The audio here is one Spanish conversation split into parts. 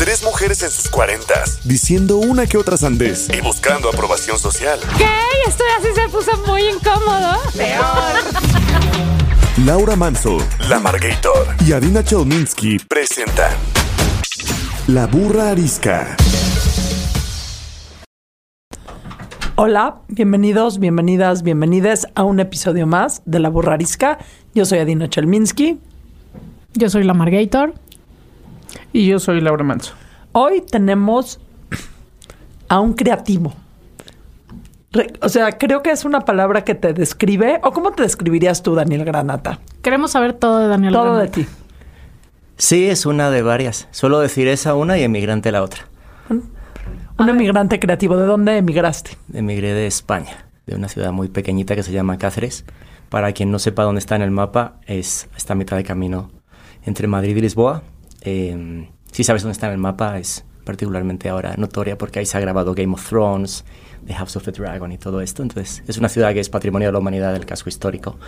Tres mujeres en sus cuarentas, diciendo una que otra sandez y buscando aprobación social. ¿Qué? Esto así se puso muy incómodo. Laura Manso, La Margator y Adina Chelminsky presentan La Burra Arisca. Hola, bienvenidos, bienvenidas, bienvenides a un episodio más de La Burra Arisca. Yo soy Adina Chelminsky. Yo soy la Margator. Y yo soy Laura Manso. Hoy tenemos a un creativo. Re- o sea, creo que es una palabra que te describe. ¿O cómo te describirías tú, Daniel Granata? Queremos saber todo de Daniel. Todo de Granata. ti. Sí, es una de varias. Suelo decir esa una y emigrante la otra. Un emigrante creativo. ¿De dónde emigraste? Emigré de España, de una ciudad muy pequeñita que se llama Cáceres. Para quien no sepa dónde está en el mapa, es está a mitad de camino entre Madrid y Lisboa. Eh, si sabes dónde está en el mapa, es particularmente ahora notoria porque ahí se ha grabado Game of Thrones, The House of the Dragon y todo esto. Entonces, es una ciudad que es patrimonio de la humanidad del casco histórico,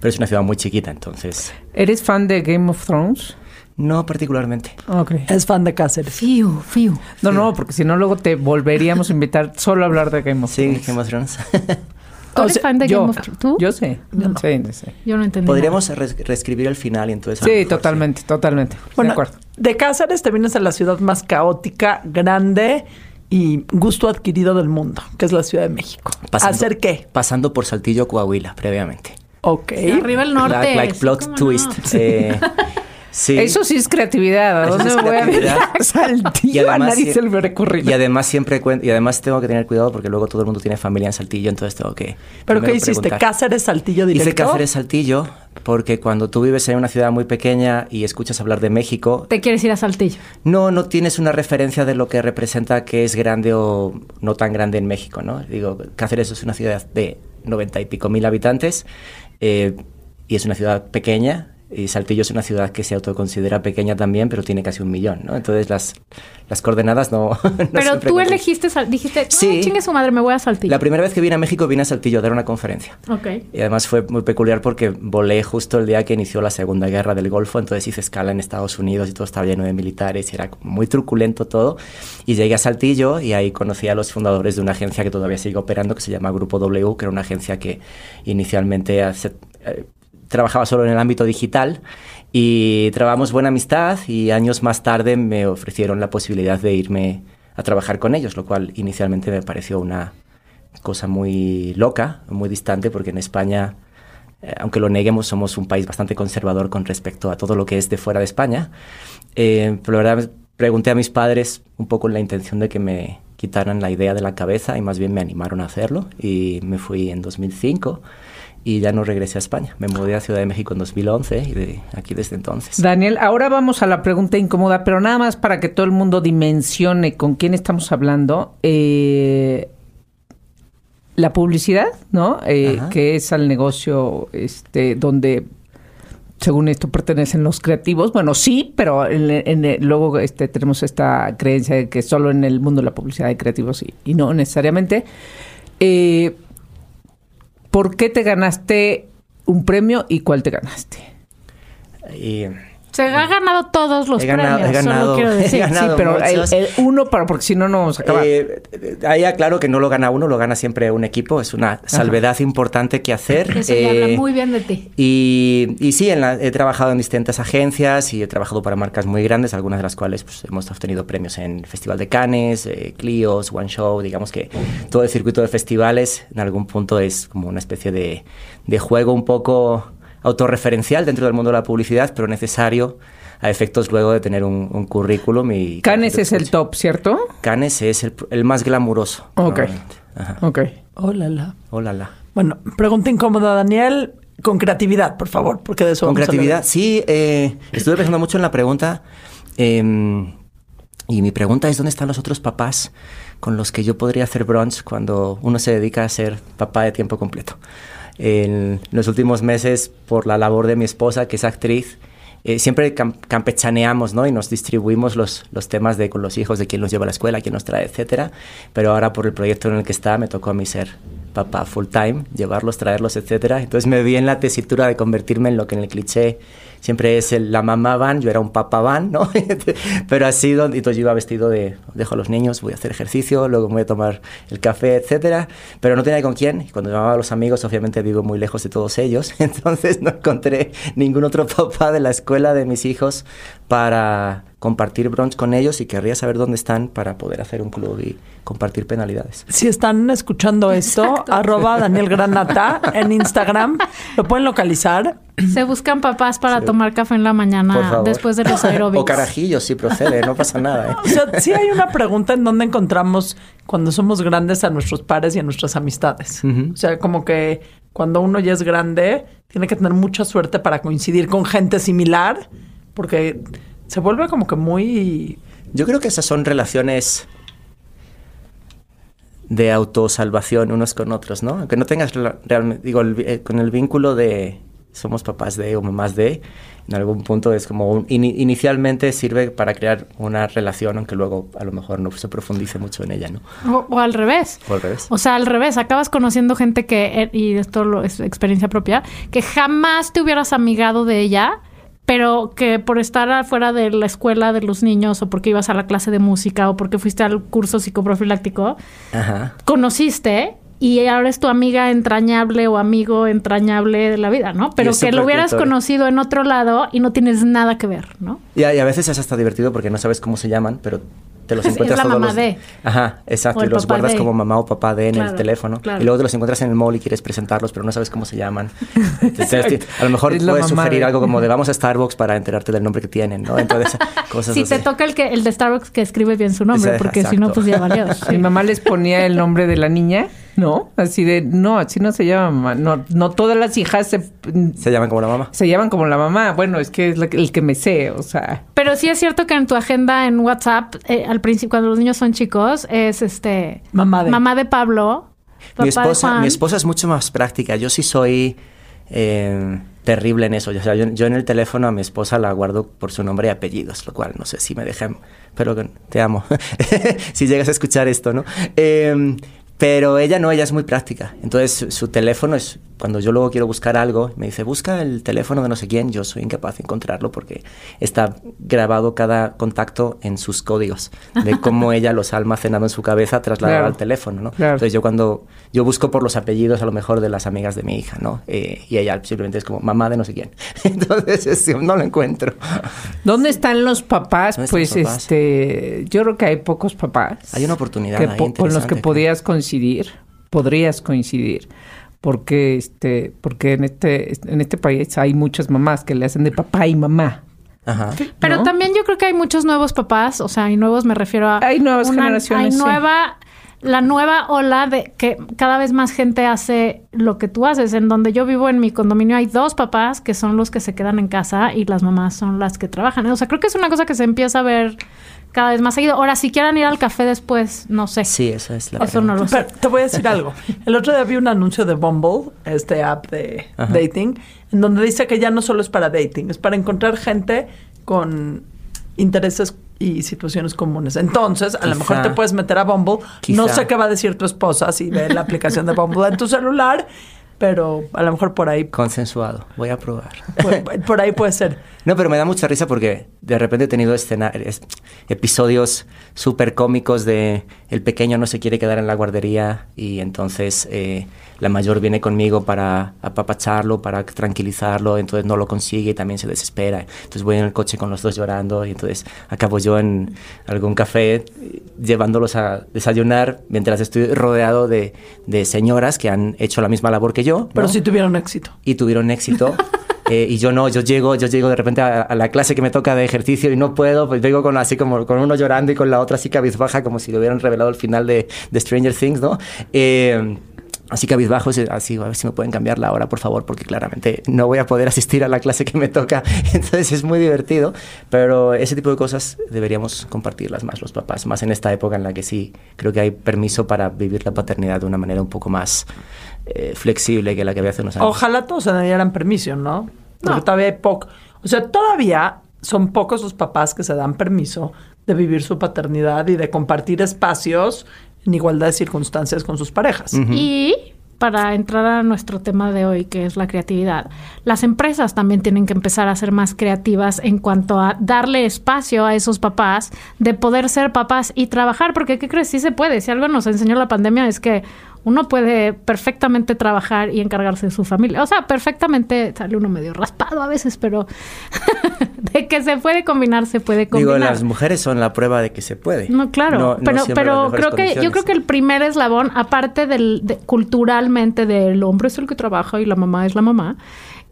pero es una ciudad muy chiquita, entonces ¿Eres fan de Game of Thrones? no particularmente. Ok. Es fan de Cáceres. Fiu, fiu. No, no, porque si no luego te volveríamos a invitar solo a hablar de Game of Sí, Thrones. Game of Thrones. ¿Tú O eres sea, fan de yo, Game of Thrones? ¿Tú? Yo sé. Sí, sí. Yo no entendí. Podríamos reescribir el final y entonces... Sí, mejor totalmente, totalmente. Bueno, de acuerdo. de Cáceres te vienes a la ciudad más caótica, grande y gusto adquirido del mundo, que es la Ciudad de México. Pasando- ¿Hacer qué? Pasando por Saltillo, Coahuila, previamente. Ok. Arriba el norte. Like, like plot twist. no. Eh, sí. Eso sí es creatividad. ¿A dónde es voy a creatividad. ver? Saltillo a nadie se le y además siempre y además tengo que tener cuidado porque luego todo el mundo tiene familia en Saltillo, entonces tengo que ¿Pero qué hiciste? preguntar. ¿Cáceres, Saltillo directo? Hice Cáceres Saltillo porque cuando tú vives en una ciudad muy pequeña y escuchas hablar de México, Te quieres ir a Saltillo. no, no tienes una referencia de lo que representa que es grande o no tan grande en México, ¿no? Digo, Cáceres es una ciudad de noventa y pico mil habitantes eh, y es una ciudad pequeña y Saltillo es una ciudad que se autoconsidera pequeña también, pero tiene casi un millón, ¿no? Entonces las, las coordenadas no... no Pero tú elegiste, dijiste, Sí. chingue su madre, me voy a Saltillo. La primera vez que vine a México vine a Saltillo a dar una conferencia. Ok. Y además fue muy peculiar porque volé justo el día que inició la Segunda Guerra del Golfo, entonces hice escala en Estados Unidos y todo estaba lleno de militares y era muy truculento todo. Y llegué a Saltillo y ahí conocí a los fundadores de una agencia que todavía sigue operando, que se llama Grupo W, que era una agencia que inicialmente hace- eh, trabajaba solo en el ámbito digital y trabajamos buena amistad y años más tarde me ofrecieron la posibilidad de irme a trabajar con ellos, lo cual inicialmente me pareció una cosa muy loca, muy distante, porque en España, eh, aunque lo neguemos, somos un país bastante conservador con respecto a todo lo que es de fuera de España. Eh, pero la verdad, pregunté a mis padres un poco en la intención de que me quitaran la idea de la cabeza y más bien me animaron a hacerlo y me fui en 2005 y ya no regresé a España. Me mudé a Ciudad de México en 2011 y de aquí desde entonces. Daniel, ahora vamos a la pregunta incómoda, pero nada más para que todo el mundo dimensione con quién estamos hablando. Eh, la publicidad, ¿no? Eh, que es al negocio este, donde, según esto, pertenecen los creativos. Bueno, sí, pero en- en- luego este, tenemos esta creencia de que solo en el mundo de la publicidad hay creativos y, y no necesariamente. Eh, ¿Por qué te ganaste un premio y cuál te ganaste? Y Se ha ganado todos los He ganado- premios, he ganado- solo quiero he decir. ganado. sí, pero el, el uno para porque si no no vamos a acabar. Eh, ahí aclaro que no lo gana uno, lo gana siempre un equipo. Es una salvedad importante que hacer. Eso Eh, habla muy bien de ti. Y, y sí, en la- he trabajado en distintas agencias y he trabajado para marcas muy grandes, algunas de las cuales pues, hemos obtenido premios en Festival de Cannes, eh, Clios, One Show. Digamos que todo el circuito de festivales en algún punto es como una especie de, de juego un poco autorreferencial dentro del mundo de la publicidad, pero necesario a efectos luego de tener un, un currículum. y Canes es el top, ¿cierto? Cannes es el, el más glamuroso. Ok. Ajá. Ok. Hola, la. Hola, la. Bueno, pregunta incómoda, Daniel, con creatividad, por favor, porque de eso Con vamos a hablar. creatividad, sí, eh, estuve pensando mucho en la pregunta. em, Y mi pregunta es, ¿dónde están los otros papás con los que yo podría hacer brunch cuando uno se dedica a ser papá de tiempo completo? En los últimos meses, por la labor de mi esposa, que es actriz, eh, siempre cam- campechaneamos, ¿no? Y nos distribuimos los, los temas de con los hijos, de quién los lleva a la escuela, quién nos trae, etcétera. Pero ahora por el proyecto en el que está, me tocó a mí ser papá full time, llevarlos, traerlos, etcétera. Entonces me vi en la tesitura de convertirme en lo que en el cliché siempre es el, la mamá van, yo era un papá van, ¿no? Pero así, donde, entonces yo iba vestido de, dejo a los niños, voy a hacer ejercicio, luego me voy a tomar el café, etcétera. Pero no tenía con quién. Y cuando llamaba a los amigos, obviamente vivo muy lejos de todos ellos. Entonces no encontré ningún otro papá de la escuela de mis hijos para compartir brunch con ellos y querría saber dónde están para poder hacer un club y compartir penalidades. Si están escuchando esto, arroba Daniel Granata en Instagram, lo pueden localizar. Se buscan papás para Sí. tomar café en la mañana después de los aeróbicos. o carajillos, si procede, no pasa nada. ¿eh? O sea, sí hay una pregunta en dónde encontramos cuando somos grandes a nuestros pares y a nuestras amistades. O sea, como que cuando uno ya es grande, tiene que tener mucha suerte para coincidir con gente similar, porque se vuelve como que muy... Yo creo que esas son relaciones de autosalvación unos con otros, ¿no? Aunque no tengas realmente, digo, el eh, con el vínculo de somos papás de o mamás de, en algún punto es como un, ini- inicialmente sirve para crear una relación, aunque luego a lo mejor no se profundice mucho en ella, ¿no? O, o al revés. O al revés. O sea, al revés, acabas conociendo gente que, eh, y esto lo- es experiencia propia, que jamás te hubieras amigado de ella, pero que por estar afuera de la escuela de los niños o porque ibas a la clase de música o porque fuiste al curso psicoprofiláctico, Ajá. conociste y ahora es tu amiga entrañable o amigo entrañable de la vida, ¿no? Pero que lo hubieras conocido en otro lado y no tienes nada que ver, ¿no? Y a, y a veces es hasta divertido porque no sabes cómo se llaman, pero te los Es encuentras la todos mamá los- de. Ajá, exacto. O Y los papá guardas de. como mamá o papá de en Claro, el teléfono. claro. Y luego te los encuentras en el mall y quieres presentarlos, pero no sabes cómo se llaman. Entonces, a lo mejor puedes sugerir de. algo como de vamos a Starbucks para enterarte del nombre que tienen, ¿no? Entonces, cosas Si así. te toca el que el de Starbucks que escribe bien su nombre, porque si no, pues ya valió. Mi mamá les ponía el nombre de la niña, ¿no? Así de, no, así no se llama mamá. No, no todas las hijas se, Se llaman como la mamá. se llaman como la mamá. Bueno, es que es la que- el que me sé, o sea. Pero sí es cierto que en tu agenda en WhatsApp, eh, al principio, cuando los niños son chicos, es este Mamá de. mamá de Pablo, papá Mi de esposa, Juan. mi esposa es mucho más práctica. Yo sí soy eh, terrible en eso. O sea, yo, yo en el teléfono a mi esposa la guardo por su nombre y apellidos, lo cual no sé si me dejan. Pero te amo. si llegas a escuchar esto, ¿no? Eh, pero ella no, ella es muy práctica. Entonces su, su teléfono es, cuando yo luego quiero buscar algo, me dice, busca el teléfono de no sé quién, yo soy incapaz de encontrarlo porque está grabado cada contacto en sus códigos, de cómo ella los ha almacenado en su cabeza trasladado Claro. al teléfono, ¿no? Claro. Entonces yo cuando, yo busco por los apellidos a lo mejor de las amigas de mi hija, ¿no? Eh, y ella simplemente es como mamá de no sé quién. Entonces es- no lo encuentro. ¿Dónde están los papás? ¿Dónde están Pues los papás? este, yo creo que hay pocos papás. Hay una oportunidad que ahí con los que podías coincidir, podrías coincidir. Porque este, porque en este, en este país hay muchas mamás que le hacen de papá y mamá. Ajá. Pero ¿no? también yo creo que hay muchos nuevos papás, o sea, y nuevos me refiero a... Hay nuevas generaciones, Hay sí. nueva... La nueva ola de que cada vez más gente hace lo que tú haces. En donde yo vivo en mi condominio hay dos papás que son los que se quedan en casa y las mamás son las que trabajan. O sea, creo que es una cosa que se empieza a ver cada vez más seguido. Ahora, si quieran ir al café después, no sé. Sí, esa es la Eso no lo sé. Pero te voy a decir algo. El otro día vi un anuncio de Bumble, este app de Ajá. dating, en donde dice que ya no solo es para dating, es para encontrar gente con intereses y situaciones comunes. Entonces, a lo mejor te puedes meter a Bumble. No sé qué va a decir tu esposa si ve la aplicación de Bumble en tu celular, pero a lo mejor por ahí, Consensuado. Voy a probar. por, por ahí puede ser. No, pero me da mucha risa porque de repente he tenido escena- es- episodios súper cómicos de el pequeño no se quiere quedar en la guardería y entonces eh, la mayor viene conmigo para apapacharlo, para tranquilizarlo, entonces no lo consigue y también se desespera. Entonces voy en el coche con los dos llorando y entonces acabo yo en algún café llevándolos a desayunar mientras estoy rodeado de, de señoras que han hecho la misma labor que yo. Pero ¿no? si tuvieron éxito. y tuvieron éxito. Eh, y yo no, yo llego, yo llego de repente a, a la clase que me toca de ejercicio y no puedo, pues vengo con así como con uno llorando y con la otra así cabizbaja como si le hubieran revelado el final de, de Stranger Things, ¿no? Eh, así cabizbajo, así, a ver si me pueden cambiar la hora, por favor, porque claramente no voy a poder asistir a la clase que me toca. Entonces es muy divertido, pero ese tipo de cosas deberíamos compartirlas más los papás, más en esta época en la que sí creo que hay permiso para vivir la paternidad de una manera un poco más eh, flexible que la que había hace unos años. Ojalá todos se dieran permiso, ¿no? Porque todavía hay poco. O sea, todavía son pocos los papás que se dan permiso de vivir su paternidad y de compartir espacios en igualdad de circunstancias con sus parejas. Y para entrar a nuestro tema de hoy, que es la creatividad, las empresas también tienen que empezar a ser más creativas en cuanto a darle espacio a esos papás de poder ser papás y trabajar, porque ¿qué crees? Sí se puede. Si algo nos enseñó la pandemia es que uno puede perfectamente trabajar y encargarse de su familia. O sea, perfectamente sale uno medio raspado a veces, pero de que se puede combinar, se puede combinar. Digo, las mujeres son la prueba de que se puede. No, claro, pero, pero creo que yo creo que el primer eslabón, aparte del culturalmente del hombre es el que trabaja y la mamá es la mamá,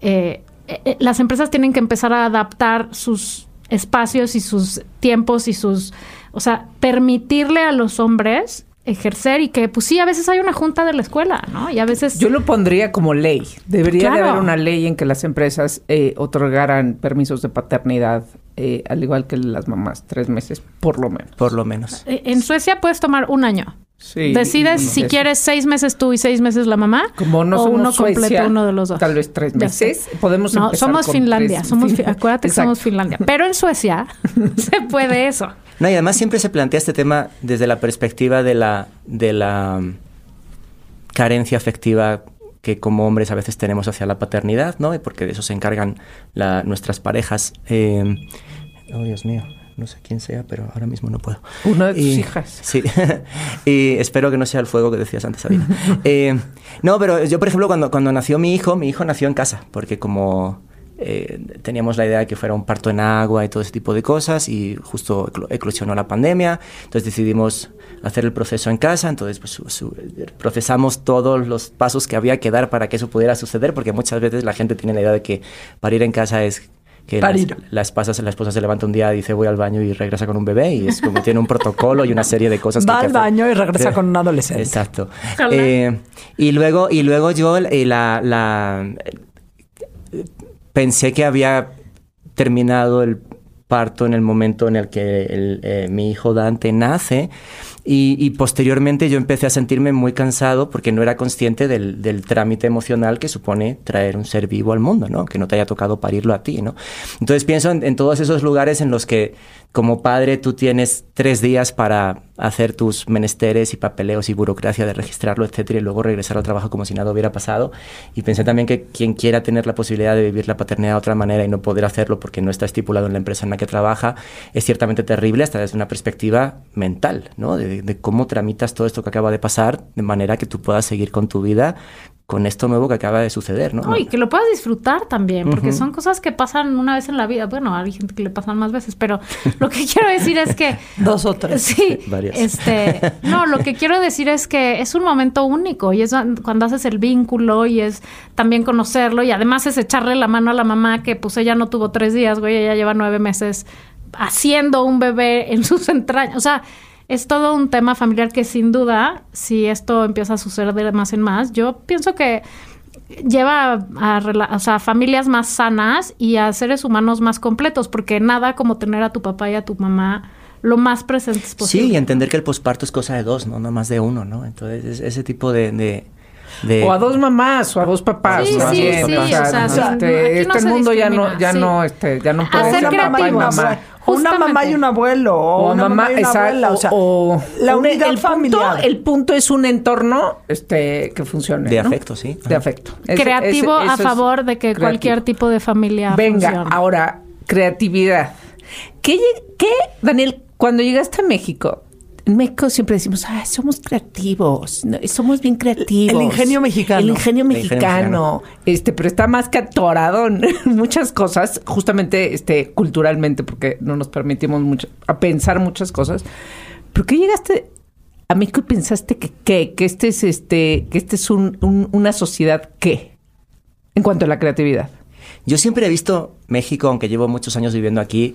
eh, eh, las empresas tienen que empezar a adaptar sus espacios y sus tiempos y sus, o sea, permitirle a los hombres ejercer y que pues sí, a veces hay una junta de la escuela, ¿no? Y a veces... Yo lo pondría como ley. Debería de haber una ley en que las empresas eh, otorgaran permisos de paternidad, eh, al igual que las mamás, tres meses, por lo menos. Por lo menos. Eh, en Suecia puedes tomar un año. Sí, Decides si quieres seis meses tú y seis meses la mamá. Como no o uno completo uno de los dos. Tal vez tres meses. Podemos no, somos Finlandia. Somos, acuérdate que somos Finlandia. Pero en Suecia se puede eso. No, y además siempre se plantea este tema desde la perspectiva de la, de la mm, carencia afectiva que como hombres a veces tenemos hacia la paternidad, ¿no? Porque de eso se encargan nuestras parejas. Eh, oh, Dios mío, no sé quién sea, pero ahora mismo no puedo. Una de tus hijas. Sí, y espero que no sea el fuego que decías antes, Sabina. Eh, no, pero yo, por ejemplo, cuando, cuando nació mi hijo, mi hijo nació en casa, porque como eh, teníamos la idea de que fuera un parto en agua y todo ese tipo de cosas y justo eclosionó la pandemia, entonces decidimos hacer el proceso en casa, entonces pues, procesamos todos los pasos que había que dar para que eso pudiera suceder, porque muchas veces la gente tiene la idea de que parir en casa es que la, esposa, la esposa se levanta un día y dice voy al baño y regresa con un bebé y es como tiene un protocolo y una serie de cosas. Va al baño y regresa con un adolescente. Exacto. Eh, y luego y luego yo eh, la, la pensé que había terminado el parto en el momento en el que eh, mi hijo Dante nace y, posteriormente yo empecé a sentirme muy cansado porque no era consciente del, trámite emocional que supone traer un ser vivo al mundo, ¿no? Que no te haya tocado parirlo a ti, ¿no? Entonces pienso en todos esos lugares en los que como padre tú tienes tres días para hacer tus menesteres y papeleos y burocracia de registrarlo, etcétera, y luego regresar al trabajo como si nada hubiera pasado. Y pensé también que quien quiera tener la posibilidad de vivir la paternidad de otra manera y no poder hacerlo porque no está estipulado en la empresa en la que trabaja, es ciertamente terrible hasta desde una perspectiva mental, ¿no? De, de cómo tramitas todo esto que acaba de pasar de manera que tú puedas seguir con tu vida con esto nuevo que acaba de suceder, ¿no? y que lo puedas disfrutar también, porque son cosas que pasan una vez en la vida. Bueno, hay gente que le pasan más veces, pero lo que quiero decir es que... Dos o tres. Sí, varias. Este, no, lo que quiero decir es que es un momento único y es cuando haces el vínculo y es también conocerlo y además es echarle la mano a la mamá que pues ella no tuvo tres días, güey, ella lleva nueve meses haciendo un bebé en sus entrañas. O sea, es todo un tema familiar que sin duda, si esto empieza a suceder de más en más, yo pienso que lleva a, familias más sanas y a seres humanos más completos, porque nada como tener a tu papá y a tu mamá lo más presentes posible. Sí, y entender que el posparto es cosa de dos, no, no más de uno, ¿no? Entonces, ese tipo de, O a dos mamás o a dos papás. Sí, sí, sí, o sea, este, este mundo ya no, ya no, este, ya no puede ser papá y mamá una mamá y un abuelo. O, una mamá, y una abuela. O, sea, la unidad el familiar. Punto, el punto es un entorno este, que funcione. De afecto, sí. De afecto. Creativo a favor de que cualquier tipo de familia Venga, ahora, creatividad. ¿Qué, ¿Qué, Daniel, cuando llegaste a México, en México siempre decimos, ah, somos creativos, somos bien creativos. El ingenio mexicano. El ingenio mexicano. Este, pero está más que atorado en muchas cosas, justamente este, culturalmente, porque no nos permitimos mucho, a pensar muchas cosas. ¿Por qué llegaste a México y pensaste que qué? Que este es este, que este es una sociedad qué? En cuanto a la creatividad. Yo siempre he visto México, aunque llevo muchos años viviendo aquí,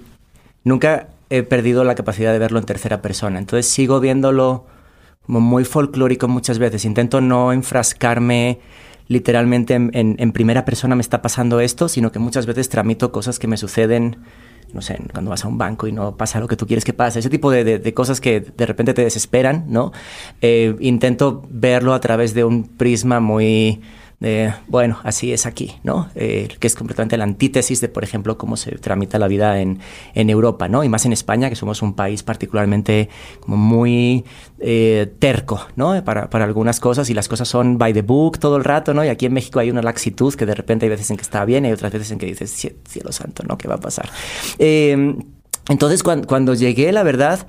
nunca he perdido la capacidad de verlo en tercera persona. Entonces sigo viéndolo muy folclórico muchas veces. Intento no enfrascarme literalmente en, primera persona me está pasando esto, sino que muchas veces tramito cosas que me suceden no sé, cuando vas a un banco y no pasa lo que tú quieres que pase, ese tipo de, cosas que de repente te desesperan, ¿no? Eh, intento verlo a través de un prisma muy bueno, así es aquí, ¿no? Eh, que es completamente la antítesis de, por ejemplo, cómo se tramita la vida en, Europa, ¿no? Y más en España, que somos un país particularmente muy eh, terco, ¿no? Para, algunas cosas y las cosas son by the book todo el rato, ¿no? Y aquí en México hay una laxitud que de repente hay veces en que está bien y otras veces en que dices, cielo santo, ¿no? ¿Qué va a pasar? Eh, entonces, cuando, cuando llegué, la verdad,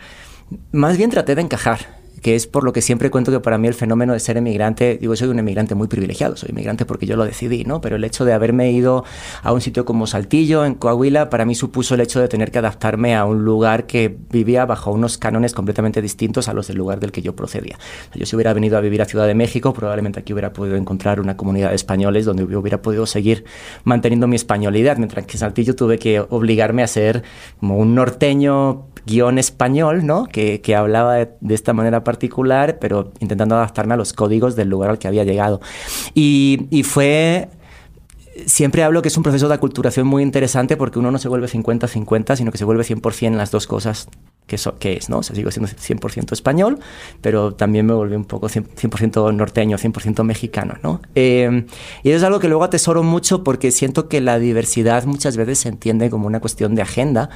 más bien traté de encajar que es por lo que siempre cuento que para mí el fenómeno de ser emigrante, digo, soy un emigrante muy privilegiado, soy emigrante porque yo lo decidí, ¿no? Pero el hecho de haberme ido a un sitio como Saltillo, en Coahuila, para mí supuso el hecho de tener que adaptarme a un lugar que vivía bajo unos cánones completamente distintos a los del lugar del que yo procedía. Yo si hubiera venido a vivir a Ciudad de México, probablemente aquí hubiera podido encontrar una comunidad de españoles donde hubiera podido seguir manteniendo mi españolidad, mientras que en Saltillo tuve que obligarme a ser como un norteño guion español, ¿no? Que, que hablaba de, esta manera particular, pero intentando adaptarme a los códigos del lugar al que había llegado. Y, y fue siempre hablo que es un proceso de aculturación muy interesante porque uno no se vuelve 50-50, sino que se vuelve 100% en las dos cosas que, es, ¿no? O sea, sigo siendo 100% español, pero también me volví un poco 100%, norteño, 100% mexicano, ¿no? Eh, y es algo que luego atesoro mucho porque siento que la diversidad muchas veces se entiende como una cuestión de agenda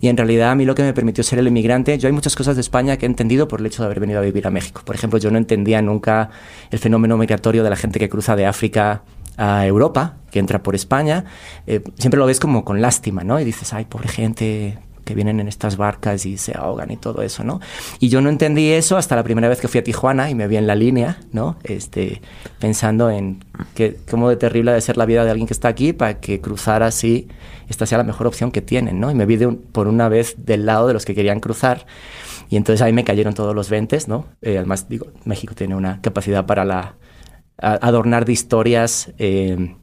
y en realidad a mí lo que me permitió ser el inmigrante, yo hay muchas cosas de España que he entendido por el hecho de haber venido a vivir a México. Por ejemplo, yo no entendía nunca el fenómeno migratorio de la gente que cruza de África a Europa, que entra por España, eh, siempre lo ves como con lástima, ¿no? Y dices, ay, pobre gente, que vienen en estas barcas y se ahogan y todo eso, ¿no? Y yo no entendí eso hasta la primera vez que fui a Tijuana y me vi en la línea, ¿no? Este, pensando en que, cómo de terrible de ser la vida de alguien que está aquí para que cruzar así, esta sea la mejor opción que tienen, ¿no? Y me vi por una vez del lado de los que querían cruzar. Y entonces ahí me cayeron todos los 20, ¿no? Eh, además, digo, México tiene una capacidad para la, adornar de historias eh,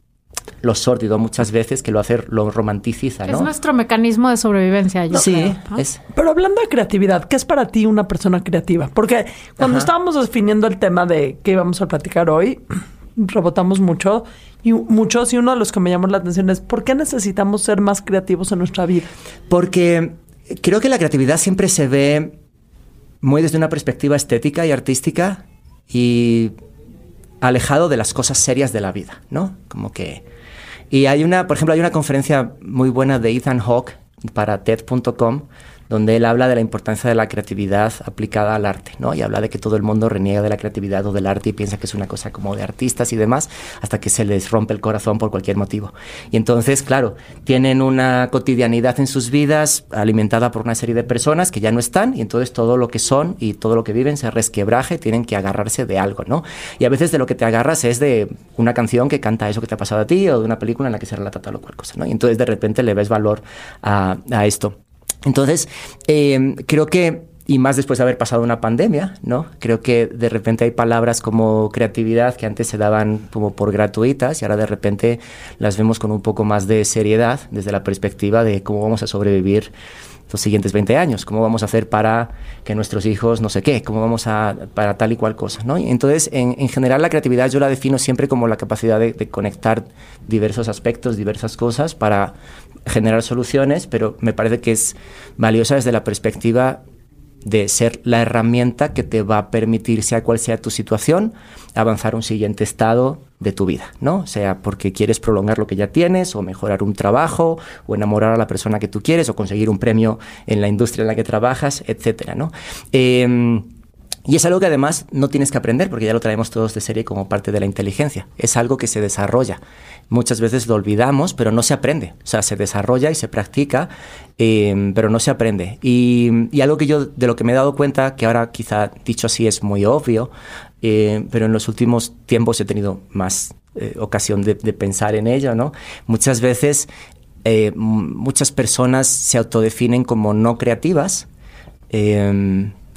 lo sórdido muchas veces que lo hace lo romanticiza, ¿no? Es nuestro mecanismo de sobrevivencia, yo Sí, es. Pero hablando de creatividad, ¿qué es para ti una persona creativa? Porque cuando estábamos definiendo el tema de qué íbamos a platicar hoy, rebotamos mucho y muchos y uno de los que me llamó la atención es ¿por qué necesitamos ser más creativos en nuestra vida? Porque creo que la creatividad siempre se ve muy desde una perspectiva estética y artística y alejado de las cosas serias de la vida, ¿no? Como que y hay una, por ejemplo, hay una conferencia muy buena de Ethan Hawke para TED.com donde él habla de la importancia de la creatividad aplicada al arte, ¿no? Y habla de que todo el mundo reniega de la creatividad o del arte y piensa que es una cosa como de artistas y demás, hasta que se les rompe el corazón por cualquier motivo. Y entonces, claro, tienen una cotidianidad en sus vidas alimentada por una serie de personas que ya no están, y entonces todo lo que son y todo lo que viven se resquebraje tienen que agarrarse de algo, ¿no? Y a veces de lo que te agarras es de una canción que canta eso que te ha pasado a ti o de una película en la que se relata tal o cual cosa, ¿no? Y entonces de repente le ves valor a, a esto. Entonces, em, creo que, y más después de haber pasado una pandemia, ¿no? Creo que de repente hay palabras como creatividad que antes se daban como por gratuitas y ahora de repente las vemos con un poco más de seriedad desde la perspectiva de cómo vamos a sobrevivir los siguientes 20 años, cómo vamos a hacer para que nuestros hijos no sé qué, cómo vamos a para tal y cual cosa, ¿no? entonces, en, general la creatividad yo la defino siempre como la capacidad de, de conectar diversos aspectos, diversas cosas para generar soluciones, pero me parece que es valiosa desde la perspectiva de ser la herramienta que te va a permitir, sea cual sea tu situación, avanzar a un siguiente estado de tu vida, ¿no? Sea porque quieres prolongar lo que ya tienes, o mejorar un trabajo, o enamorar a la persona que tú quieres, o conseguir un premio en la industria en la que trabajas, etcétera, ¿no? Em, y es algo que además no tienes que aprender porque ya lo traemos todos de serie como parte de la inteligencia. Es algo que se desarrolla. Muchas veces lo olvidamos, pero no se aprende. O sea, se desarrolla y se practica, em, pero no se aprende. Y, algo que yo de lo que me he dado cuenta, que ahora quizá dicho así es muy obvio, eh, pero en los últimos tiempos he tenido más eh, ocasión de, pensar en ello, ¿no? Muchas veces eh, muchas personas se autodefinen como no creativas.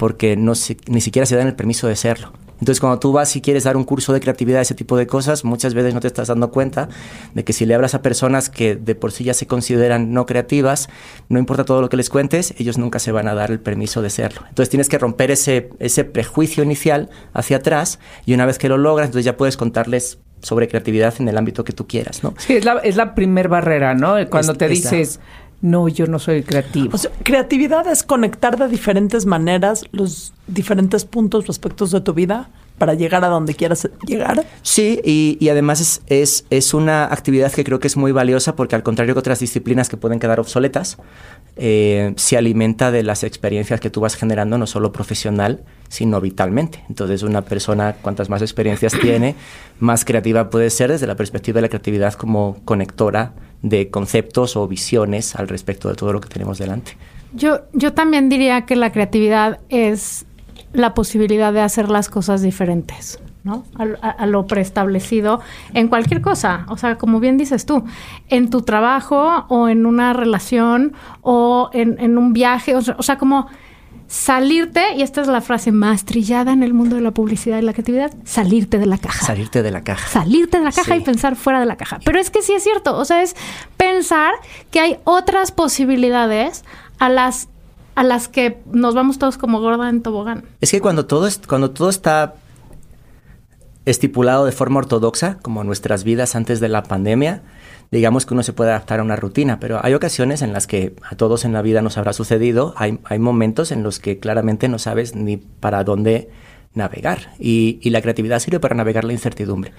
Porque no ni siquiera se dan el permiso de serlo. Entonces, cuando tú vas y quieres dar un curso de creatividad, ese tipo de cosas, muchas veces no te estás dando cuenta de que si le hablas a personas que de por sí ya se consideran no creativas, no importa todo lo que les cuentes, ellos nunca se van a dar el permiso de serlo. Entonces, tienes que romper ese, ese prejuicio inicial hacia atrás y una vez que lo logras, entonces ya puedes contarles sobre creatividad en el ámbito que tú quieras, ¿no? Sí, es la, es la primer barrera, ¿no? Cuando te dices, no, yo no soy creativo. O sea, creatividad es conectar de diferentes maneras los diferentes puntos o aspectos de tu vida para llegar a donde quieras llegar. Sí, y, y además es, es, es, una actividad que creo que es muy valiosa porque al contrario que otras disciplinas que pueden quedar obsoletas, eh, se alimenta de las experiencias que tú vas generando, no solo profesional, sino vitalmente. Entonces una persona, cuantas más experiencias tiene, más creativa puede ser desde la perspectiva de la creatividad como conectora de conceptos o visiones al respecto de todo lo que tenemos delante. Yo, yo también diría que la creatividad es la posibilidad de hacer las cosas diferentes. ¿no? A, a, lo preestablecido en cualquier cosa. O sea, como bien dices tú, en tu trabajo o en una relación o en, en un viaje. O sea, o sea, como salirte, y esta es la frase más trillada en el mundo de la publicidad y la creatividad, salirte de la caja. Salirte de la caja. Salirte de la caja sí. y pensar fuera de la caja. Pero es que sí es cierto, o sea, es pensar que hay otras posibilidades a las a las que nos vamos todos como gorda en tobogán. Es que cuando todo, es, cuando todo está estipulado de forma ortodoxa, como nuestras vidas antes de la pandemia, digamos que uno se puede adaptar a una rutina, pero hay ocasiones en las que a todos en la vida nos habrá sucedido, hay, hay momentos en los que claramente no sabes ni para dónde navegar y, y la creatividad sirve para navegar la incertidumbre.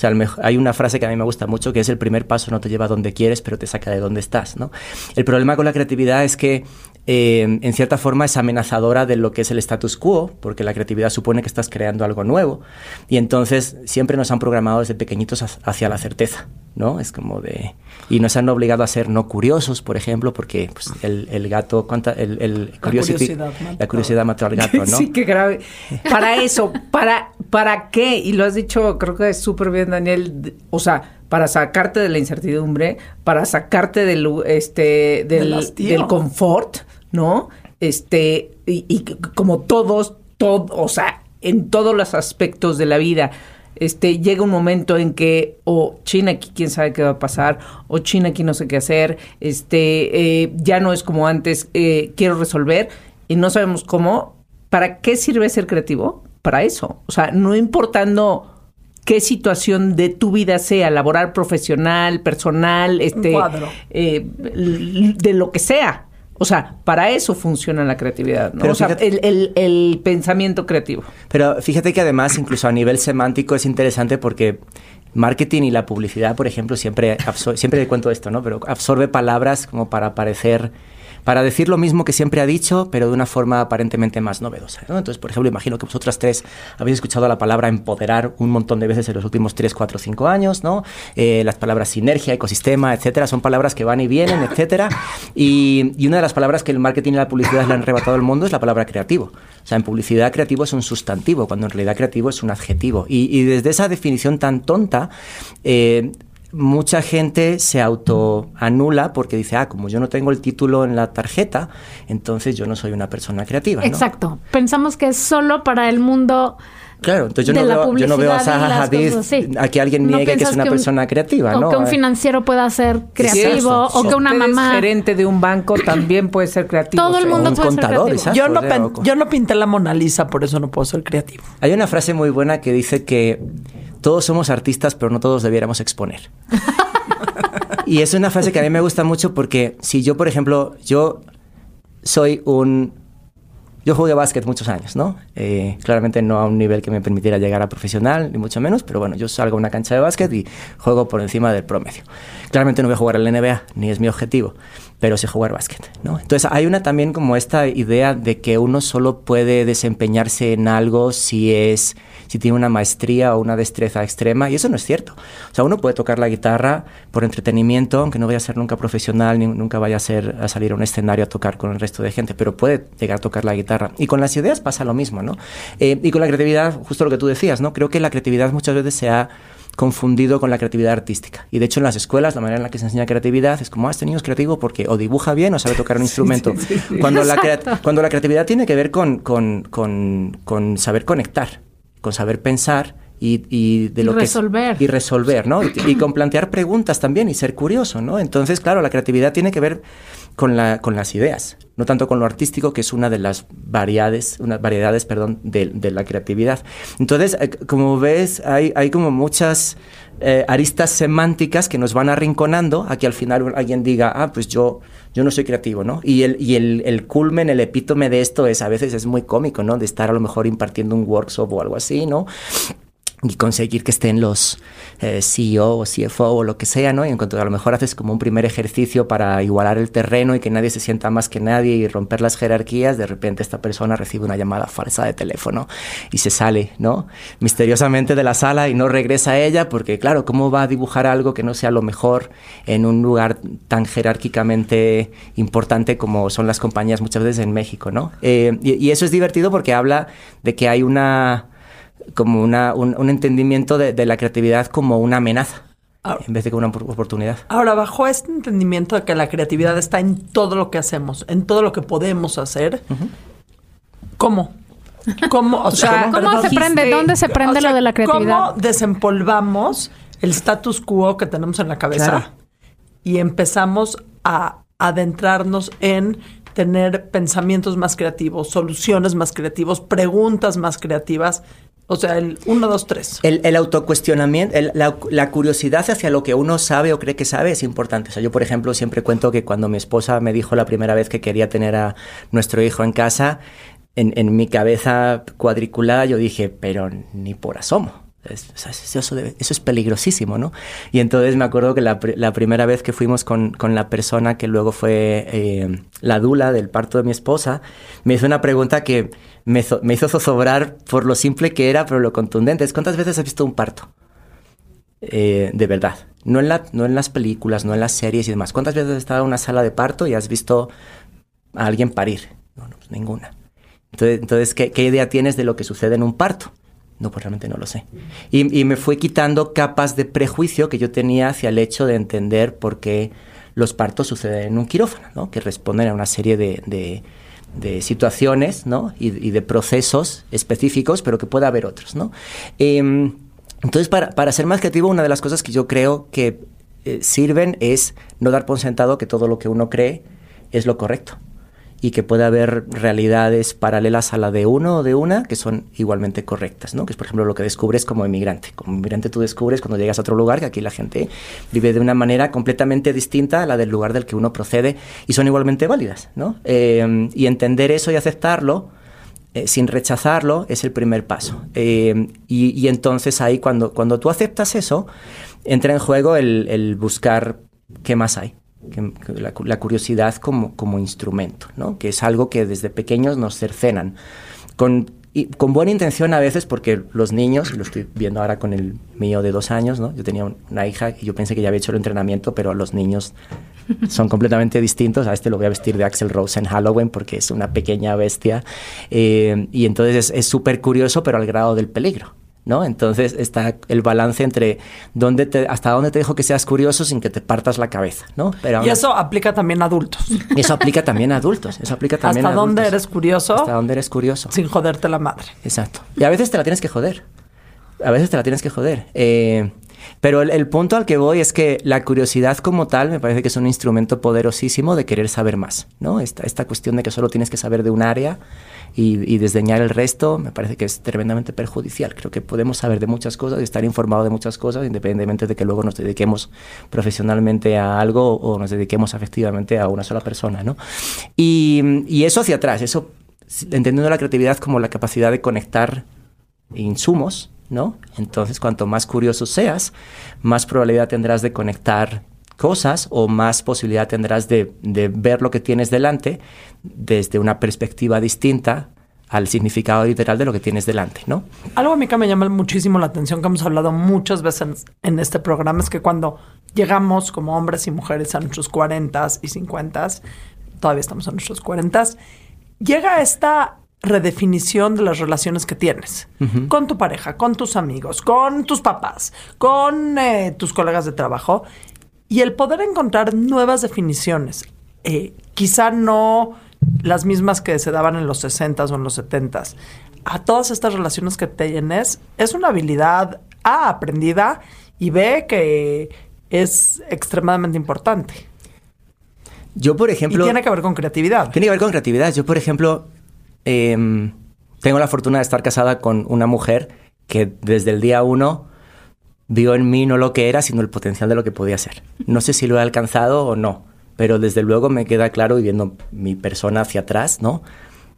Sea, hay una frase que a mí me gusta mucho que es el primer paso no te lleva a donde quieres, pero te saca de donde estás, ¿no? El problema con la creatividad es que eh, en cierta forma es amenazadora de lo que es el status quo, porque la creatividad supone que estás creando algo nuevo. Y entonces siempre nos han programado desde pequeñitos hacia la certeza, ¿no? Es como de... Y nos han obligado a ser no curiosos, por ejemplo, porque pues, el, el, gato... ¿cuánta, el, el la, curiosidad la curiosidad mató al gato, ¿no? Sí, qué grave. Para eso, ¿para, ¿para qué? Y lo has dicho, creo que es súper bien, Daniel. O sea, para sacarte de la incertidumbre, para sacarte del, este, del, del confort, ¿no? Este, y, y, como todos, todo, o sea, en todos los aspectos de la vida, este, llega un momento en que, o oh, China aquí quién sabe qué va a pasar, o China aquí no sé qué hacer, este, eh, ya no es como antes, eh, quiero resolver, y no sabemos cómo. ¿Para qué sirve ser creativo? Para eso. O sea, no importando qué situación de tu vida sea, laboral, profesional, personal, este, eh, de lo que sea. O sea, para eso funciona la creatividad, ¿no? Pero o sea, fíjate, el, el, el, pensamiento creativo. Pero fíjate que además, incluso a nivel semántico, es interesante porque marketing y la publicidad, por ejemplo, siempre, siempre cuento esto, ¿no? Pero absorbe palabras como para parecer para decir lo mismo que siempre ha dicho, pero de una forma aparentemente más novedosa. ¿no? Entonces, por ejemplo, imagino que vosotras tres habéis escuchado la palabra empoderar un montón de veces en los últimos 3, 4, 5 años, ¿no? Eh, las palabras sinergia, ecosistema, etcétera, son palabras que van y vienen, etcétera. Y, y, una de las palabras que el marketing y la publicidad le han arrebatado al mundo es la palabra creativo. O sea, en publicidad creativo es un sustantivo, cuando en realidad creativo es un adjetivo. Y, y desde esa definición tan tonta, eh, mucha gente se autoanula porque dice, ah, como yo no tengo el título en la tarjeta, entonces yo no soy una persona creativa. ¿no? Exacto. Pensamos que es solo para el mundo. Claro, entonces yo, no veo, yo no veo, a Zaha Hadid sí. a que alguien niegue no que es una que un, persona creativa, o ¿no? que un financiero pueda ser creativo, o que una mamá... gerente de un banco también puede ser creativo. Todo el mundo puede contador, ser creativo. Yo no, yo no pinté la Mona Lisa, por eso no puedo ser creativo. Hay una frase muy buena que dice que todos somos artistas, pero no todos debiéramos exponer. y es una frase que a mí me gusta mucho porque si yo, por ejemplo, yo soy un... Yo jugué básquet muchos años, ¿no? Eh, claramente no a un nivel que me permitiera llegar a profesional, ni mucho menos, pero bueno, yo salgo a una cancha de básquet y juego por encima del promedio. Claramente no voy a jugar la NBA, ni es mi objetivo, pero sé jugar básquet, ¿no? Entonces hay una también como esta idea de que uno solo puede desempeñarse en algo si es si tiene una maestría o una destreza extrema, y eso no es cierto. O sea, uno puede tocar la guitarra por entretenimiento, aunque no vaya a ser nunca profesional, ni nunca vaya a, ser, a salir a un escenario a tocar con el resto de gente, pero puede llegar a tocar la guitarra. Y con las ideas pasa lo mismo, ¿no? Eh, y con la creatividad, justo lo que tú decías, ¿no? Creo que la creatividad muchas veces se ha confundido con la creatividad artística. Y de hecho en las escuelas la manera en la que se enseña creatividad es como, ah, este niño es creativo porque o dibuja bien o sabe tocar un instrumento. Sí, sí, sí. Cuando, la cuando la creatividad tiene que ver con, con, con, con saber conectar con saber pensar y, de lo y resolver. y resolver, ¿no? Y, con plantear preguntas también y ser curioso, ¿no? Entonces, claro, la creatividad tiene que ver con, la, con las ideas, no tanto con lo artístico, que es una de las variedades, unas variedades, perdón, de, la creatividad. Entonces, eh, como ves, hay, hay como muchas eh, aristas semánticas que nos van arrinconando a que al final alguien diga, ah, pues yo, yo no soy creativo, ¿no? Y, el, y el, el culmen, el epítome de esto es, a veces es muy cómico, ¿no? De estar a lo mejor impartiendo un workshop o algo así, ¿no? Y conseguir que estén los eh, CEO o CFO o lo que sea, ¿no? Y en cuanto a lo mejor haces como un primer ejercicio para igualar el terreno y que nadie se sienta más que nadie y romper las jerarquías, de repente esta persona recibe una llamada falsa de teléfono y se sale, ¿no? Misteriosamente de la sala y no regresa a ella porque, claro, ¿cómo va a dibujar algo que no sea lo mejor en un lugar tan jerárquicamente importante como son las compañías muchas veces en México, ¿no? Eh, y eso es divertido porque habla de que hay una como una, un, entendimiento de, la creatividad como una amenaza. Ah. en vez de como una oportunidad. Ahora, bajo este entendimiento de que la creatividad está en todo lo que hacemos, en todo lo que podemos hacer, ¿cómo? ¿Cómo, o sea, ¿cómo se prende? ¿Dónde se prende lo de la creatividad? ¿Cómo desempolvamos el status quo que tenemos en la cabeza y empezamos a adentrarnos en tener pensamientos más creativos, soluciones más creativos, preguntas más creativas o sea, el 1, 2, 3. El, autocuestionamiento, la, curiosidad hacia lo que uno sabe o cree que sabe es importante. O sea, yo, por ejemplo, siempre cuento que cuando mi esposa me dijo la primera vez que quería tener a nuestro hijo en casa, en, en mi cabeza cuadriculada yo dije, pero ni por asomo. Eso, es peligrosísimo, ¿no? Y entonces me acuerdo que la, primera vez que fuimos con, la persona que luego fue eh, la dula del parto de mi esposa, me hizo una pregunta que me, hizo zozobrar por lo simple que era, pero lo contundente. Es, ¿cuántas veces has visto un parto? Eh, de verdad. No en, la, no en las películas, no en las series y demás. ¿Cuántas veces has estado en una sala de parto y has visto a alguien parir? No, no, pues ninguna. Entonces, entonces ¿qué, ¿qué idea tienes de lo que sucede en un parto? No, pues realmente no lo sé. Y, me fue quitando capas de prejuicio que yo tenía hacia el hecho de entender por qué los partos suceden en un quirófano, ¿no? que responden a una serie de, situaciones ¿no? y, de procesos específicos, pero que puede haber otros. ¿no? Em, entonces, para, ser más creativo, una de las cosas que yo creo que eh, sirven es no dar por sentado que todo lo que uno cree es lo correcto y que puede haber realidades paralelas a la de uno o de una que son igualmente correctas, ¿no? Que es, por ejemplo, lo que descubres como inmigrante. Como inmigrante tú descubres cuando llegas a otro lugar que aquí la gente vive de una manera completamente distinta a la del lugar del que uno procede y son igualmente válidas, ¿no? Eh, y entender eso y aceptarlo eh, sin rechazarlo es el primer paso. Eh, y, entonces ahí cuando, cuando tú aceptas eso, entra en juego el buscar qué más hay la, curiosidad como, como instrumento, ¿no? que es algo que desde pequeños nos cercenan. Con, y con buena intención a veces, porque los niños, lo estoy viendo ahora con el mío de dos años, ¿no? yo tenía una hija y yo pensé que ya había hecho el entrenamiento, pero los niños son completamente distintos. A este lo voy a vestir de Axel Rose en Halloween porque es una pequeña bestia. Eh, y entonces es súper curioso, pero al grado del peligro. ¿No? Entonces está el balance entre dónde te, hasta dónde te dejo que seas curioso sin que te partas la cabeza, ¿no? Pero y eso aplica también a adultos. Eso aplica también a adultos. Eso aplica también ¿Hasta dónde eres curioso? Hasta dónde eres curioso. Sin joderte la madre. Exacto. Y a veces te la tienes que joder. A veces te la tienes que joder. Eh, pero el, punto al que voy es que la curiosidad como tal me parece que es un instrumento poderosísimo de querer saber más, ¿no? Esta, esta cuestión de que solo tienes que saber de un área y, desdeñar el resto me parece que es tremendamente perjudicial. Creo que podemos saber de muchas cosas y estar informados de muchas cosas independientemente de que luego nos dediquemos profesionalmente a algo o nos dediquemos afectivamente a una sola persona, ¿no? Y, y eso hacia atrás, eso entendiendo la creatividad como la capacidad de conectar insumos, ¿no? Entonces, cuanto más curioso seas, más probabilidad tendrás de conectar cosas o más posibilidad tendrás de, ver lo que tienes delante desde una perspectiva distinta al significado literal de lo que tienes delante, ¿no? Algo a mí que me llama muchísimo la atención, que hemos hablado muchas veces en, este programa, es que cuando llegamos como hombres y mujeres a nuestros 40 y 50, todavía estamos en nuestros 40, llega esta redefinición de las relaciones que tienes con tu pareja, con tus amigos, con tus papás, con eh, tus colegas de trabajo y el poder encontrar nuevas definiciones, eh, quizá no las mismas que se daban en los 60s o en los 70s, a todas estas relaciones que tienes, es una habilidad A, aprendida, y B, que es extremadamente importante. Yo, por ejemplo... Y tiene que ver con creatividad. Tiene que ver con creatividad. Yo, por ejemplo, em, tengo la fortuna de estar casada con una mujer que desde el día uno vio en mí no lo que era, sino el potencial de lo que podía ser. No sé si lo he alcanzado o no, pero desde luego me queda claro y viendo mi persona hacia atrás, ¿no?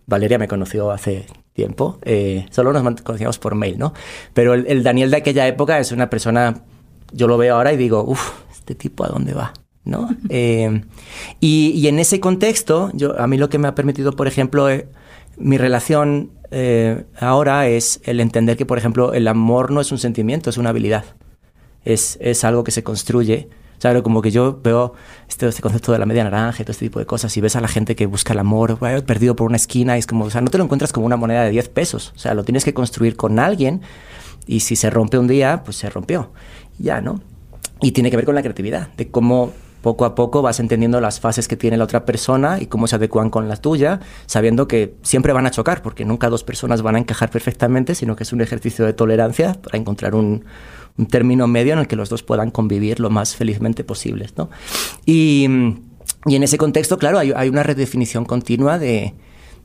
Valeria me conoció hace tiempo, eh, solo nos conocíamos por mail, ¿no? Pero el, Daniel de aquella época es una persona, yo lo veo ahora y digo, uff, este tipo a dónde va, ¿no? Eh, y, en ese contexto, yo, a mí lo que me ha permitido, por ejemplo, eh, mi relación ahora es el entender que, por ejemplo, el amor no es un sentimiento, es una habilidad. Es, es algo que se construye sea, como que yo veo este, este, concepto de la media naranja y todo este tipo de cosas y ves a la gente que busca el amor perdido por una esquina y es como, o sea, no te lo encuentras como una moneda de 10 pesos. O sea, lo tienes que construir con alguien y si se rompe un día, pues se rompió. Ya, ¿no? Y tiene que ver con la creatividad, de cómo poco a poco vas entendiendo las fases que tiene la otra persona y cómo se adecuan con la tuya, sabiendo que siempre van a chocar, porque nunca dos personas van a encajar perfectamente, sino que es un ejercicio de tolerancia para encontrar un, término medio en el que los dos puedan convivir lo más felizmente posibles. ¿no? Y, y, en ese contexto, claro, hay, hay, una redefinición continua de,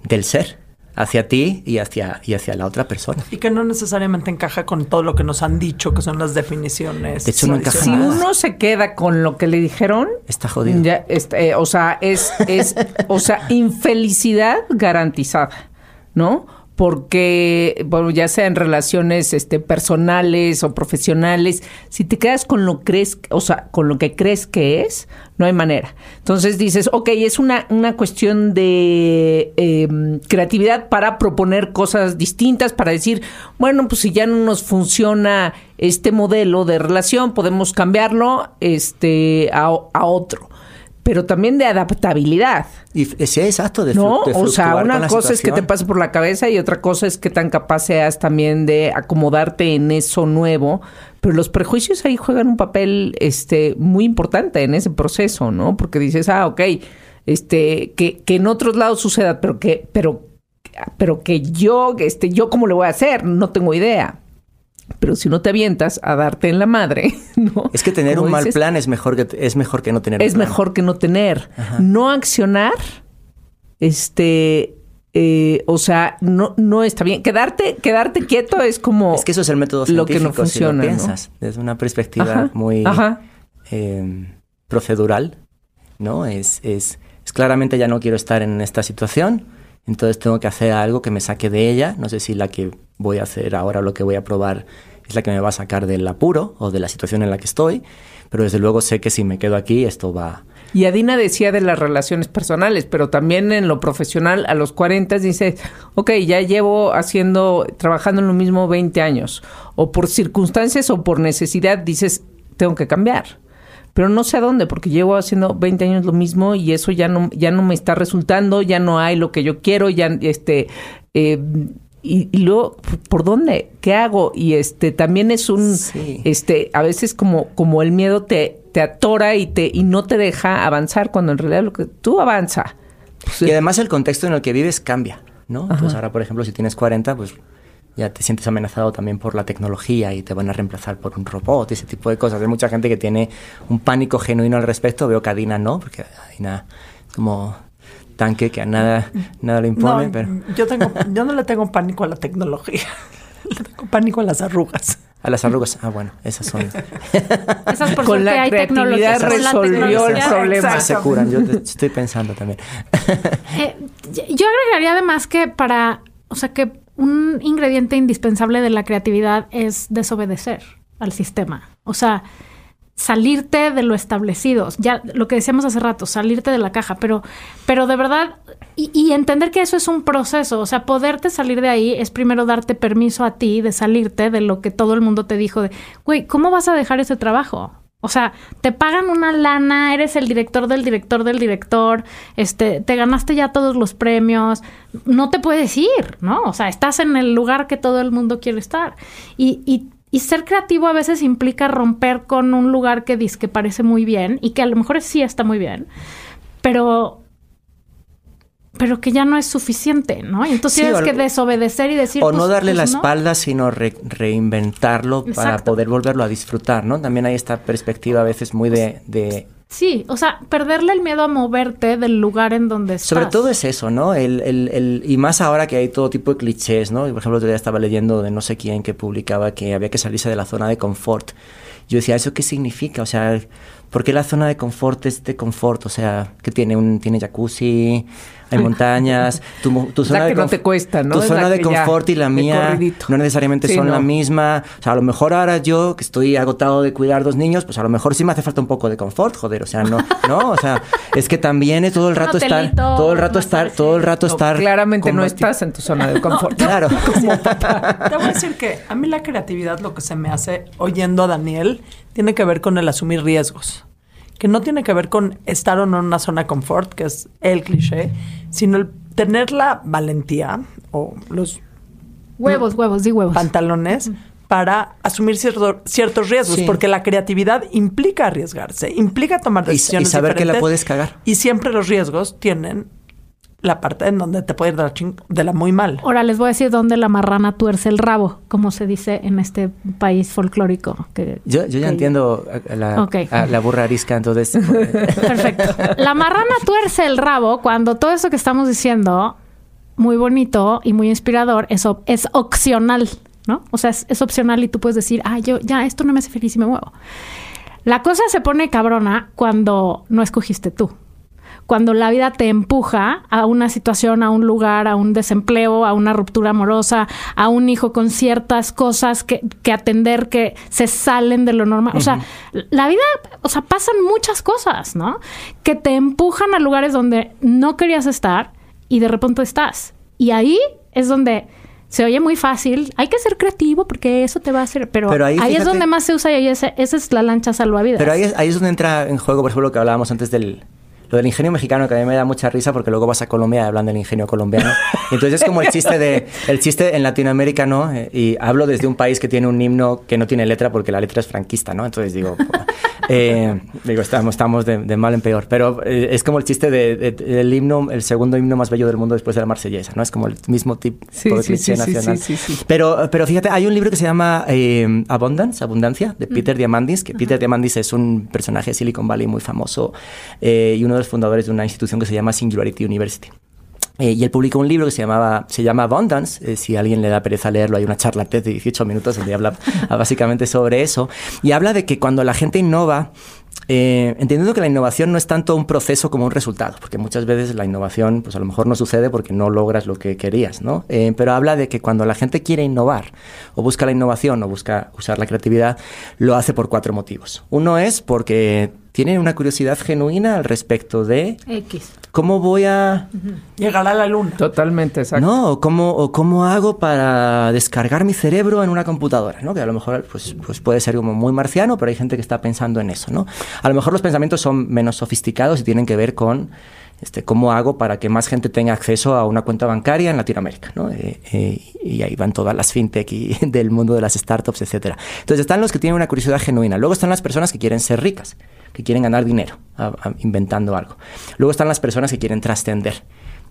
del ser hacia ti y hacia, y hacia la otra persona. Y que no necesariamente encaja con todo lo que nos han dicho, que son las definiciones. De hecho, no encaja Si uno se queda con lo que le dijeron... Está jodido. Ya, este, o sea, es, es o sea, infelicidad garantizada, ¿no? Porque, bueno, ya sea en relaciones este, personales o profesionales, si te quedas con lo crees, o sea, con lo que crees que es, no hay manera. Entonces dices, ok, es una, una cuestión de em, creatividad para proponer cosas distintas, para decir, bueno, pues si ya no nos funciona este modelo de relación, podemos cambiarlo este, a, a otro pero también de adaptabilidad. Y sí, exacto, de ¿No? o sea, una cosa es que te pase por la cabeza y otra cosa es que tan capaz seas también de acomodarte en eso nuevo. Pero los prejuicios ahí juegan un papel este, muy importante en ese proceso, ¿no? Porque dices, ah, ok, este, que, que en otros lados suceda, pero que, pero, pero que yo, este, yo cómo le voy a hacer, no tengo idea. Pero si no te avientas a darte en la madre, ¿no? Es que tener un mal plan es mejor que, es mejor que no tener. Es mejor que no tener. No accionar, este, eh, o sea, no, no está bien. Quedarte, quedarte quieto es como. Es que eso es el método científico, lo que no funciona. Si lo piensas, desde una perspectiva muy em, procedural, ¿no? Es, es, es claramente ya no quiero estar en esta situación entonces tengo que hacer algo que me saque de ella. No sé si la que voy a hacer ahora o lo que voy a probar es la que me va a sacar del apuro o de la situación en la que estoy. Pero desde luego sé que si me quedo aquí esto va... Y Adina decía de las relaciones personales, pero también en lo profesional, a los 40 dice, ok, ya llevo haciendo, trabajando en lo mismo 20 años. O por circunstancias o por necesidad dices, tengo que cambiar pero no sé a dónde, porque llevo haciendo 20 años lo mismo y eso ya no, ya no me está resultando, ya no hay lo que yo quiero, ya este... Eh, y, luego por dónde qué hago y este también es un este a veces como como el miedo te, te atora y te y no te deja avanzar cuando en realidad lo que tú avanza y además el contexto en el que vives cambia no pues ahora por ejemplo si tienes 40 pues ya te sientes amenazado también por la tecnología y te van a reemplazar por un robot y ese tipo de cosas. Hay mucha gente que tiene un pánico genuino al respecto. Veo que Adina no, porque Adina es como tanque que a nada, nada le impone. pero... yo, tengo, yo no le tengo pánico a la tecnología. Le tengo pánico a las arrugas. A las arrugas, ah, bueno, esas son. esas por Con la creatividad resolvió el problema. Se curan, yo estoy pensando también. Eh, yo agregaría además que para, o sea, que un ingrediente indispensable de la creatividad es desobedecer al sistema. O sea, salirte de lo establecido. Ya lo que decíamos hace rato, salirte de la caja, pero, pero de verdad, y, entender que eso es un proceso. O sea, poderte salir de ahí es primero darte permiso a ti de salirte de lo que todo el mundo te dijo de, güey, ¿cómo vas a dejar ese trabajo? O sea, te pagan una lana, eres el director del director del director, este, te ganaste ya todos los premios, no te puedes ir, ¿no? O sea, estás en el lugar que todo el mundo quiere estar. Y, y, y ser creativo a veces implica romper con un lugar que dice que parece muy bien y que a lo mejor sí está muy bien, pero pero que ya no es suficiente, ¿no? Y entonces Sí, tienes o que desobedecer y decir... O no pues- darle la pues no. espalda, sino re- reinventarlo para poder volverlo a disfrutar, ¿no? También hay esta perspectiva a veces muy de... de- Sí, o sea, perderle el miedo a moverte del lugar en donde estás. Sobre todo es eso, ¿no? El, el- el- y más ahora que hay todo tipo de clichés, ¿no? Por ejemplo, otro día estaba leyendo de no sé quién que publicaba que había que salirse de la zona de confort. Yo decía, ¿eso qué significa? O sea, ¿por qué la zona de confort es de confort? O sea, que tiene un tiene jacuzzi, hay montañas, tu, tu Es la zona de que no te cuesta, ¿no? Tu Es zona de que ya, confort y la mía corridito. no necesariamente Sí, son la misma. O sea, a lo mejor ahora yo, que estoy agotado de cuidar dos niños, pues a lo mejor sí me hace falta un poco de confort, joder. O sea, no, no, o sea, es que también es todo el rato estar, todo el rato estar, todo el rato No, estar. claramente no estás en tu zona de confort. Claro. Te voy a decir que a mí la creatividad, lo que se me hace oyendo a Daniel, tiene que ver con el asumir riesgos. Que no tiene que ver con estar o no en una zona de confort, que es el cliché, sino el tener la valentía o los Huevos, huevos, di huevos. pantalones para asumir cierto- ciertos riesgos, Sí. porque la creatividad implica arriesgarse, implica tomar Y- y decisiones saber que la puedes cagar. Y siempre los riesgos tienen la parte en donde te puede ir de la, ching- de la muy mal. Ahora les voy a decir dónde la marrana tuerce el rabo, como se dice en este país folclórico. Que, Yo, yo ya entiendo a, la, Ok. a la burra arisca, entonces. Perfecto. La marrana tuerce el rabo cuando todo eso que estamos diciendo, muy bonito y muy inspirador, es, es opcional, ¿no? O sea, es, es opcional y tú puedes decir, ah, yo ya, esto no me hace feliz y me muevo. La cosa se pone cabrona cuando no escogiste tú. Cuando la vida te empuja a una situación, a un lugar, a un desempleo, a una ruptura amorosa, a un hijo con ciertas cosas que, que atender que se salen de lo normal. O sea, la vida, o sea, pasan muchas cosas, ¿no? Que te empujan a lugares donde no querías estar y de repente estás. Y ahí es donde se oye muy fácil. Hay que ser creativo porque eso te va a hacer. Pero, Pero ahí, ahí, es donde más se usa y ahí ese- esa es la lancha salvavidas. Pero ahí es, ahí es donde entra en juego, por ejemplo, lo que hablábamos antes del. Lo del ingenio mexicano, que a mí me da mucha risa porque luego vas a Colombia y hablan del ingenio colombiano. Entonces es como el chiste de el chiste en Latinoamérica, ¿no? Eh, Y hablo desde un país que tiene un himno que no tiene letra porque la letra es franquista, ¿no? Entonces digo, eh, digo estamos, estamos de, de mal en peor. Pero eh, es como el chiste de, de- del himno, el segundo himno más bello del mundo después de la marsellesa, ¿no? Es como el mismo tipo Sí, de sí, cliché sí, nacional. sí, sí, sí. Pero, pero fíjate, hay un libro que se llama eh, Abundance, Abundancia, de Peter Diamandis, que Peter Diamandis es un personaje de Silicon Valley muy famoso eh, y uno de fundadores de una institución que se llama Singularity University. Eh, y él publicó un libro que se, llamaba, se llama Abundance. eh, si a alguien le da pereza leerlo, hay una charla de 18 minutos donde habla básicamente sobre eso. Y habla de que cuando la gente innova, eh, entendiendo que la innovación no es tanto un proceso como un resultado, porque muchas veces la innovación, pues a lo mejor no sucede porque no logras lo que querías, ¿no? Pero habla de que cuando la gente quiere innovar, o busca la innovación, o busca usar la creatividad, lo hace por cuatro motivos. Uno es porque tiene una curiosidad genuina al respecto de X. cómo voy a... Llegar a la luna. Totalmente, exacto. No, o cómo, o cómo hago para descargar mi cerebro en una computadora, ¿no? Que a lo mejor pues, pues puede ser como muy marciano, pero hay gente que está pensando en eso, ¿no? A lo mejor los pensamientos son menos sofisticados y tienen que ver con este, cómo hago para que más gente tenga acceso a una cuenta bancaria en Latinoamérica, ¿no? Eh, eh, y ahí van todas las fintech y del mundo de las startups, etcétera. Entonces están los que tienen una curiosidad genuina. Luego están las personas que quieren ser ricas, que quieren ganar dinero inventando algo. Luego están las personas que quieren trascender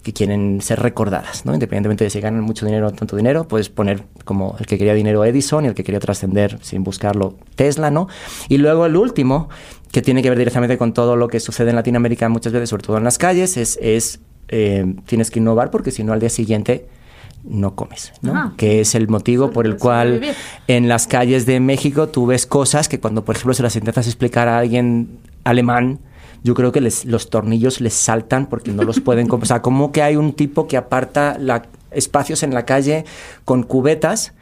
que quieren ser recordadas, ¿no? Independientemente de si ganan mucho dinero o tanto dinero, puedes poner como el que quería dinero Edison y el que quería trascender sin buscarlo Tesla, ¿no? Y luego el último, que tiene que ver directamente con todo lo que sucede en Latinoamérica muchas veces, sobre todo en las calles, es, es eh, tienes que innovar porque si no al día siguiente no comes, ¿no? Que es el motivo por el cual en las calles de México tú ves cosas que cuando, por ejemplo, se las intentas explicar a alguien alemán, yo creo que les- los tornillos les saltan porque no los pueden... com- O sea, como que hay un tipo que aparta la- espacios en la calle con cubetas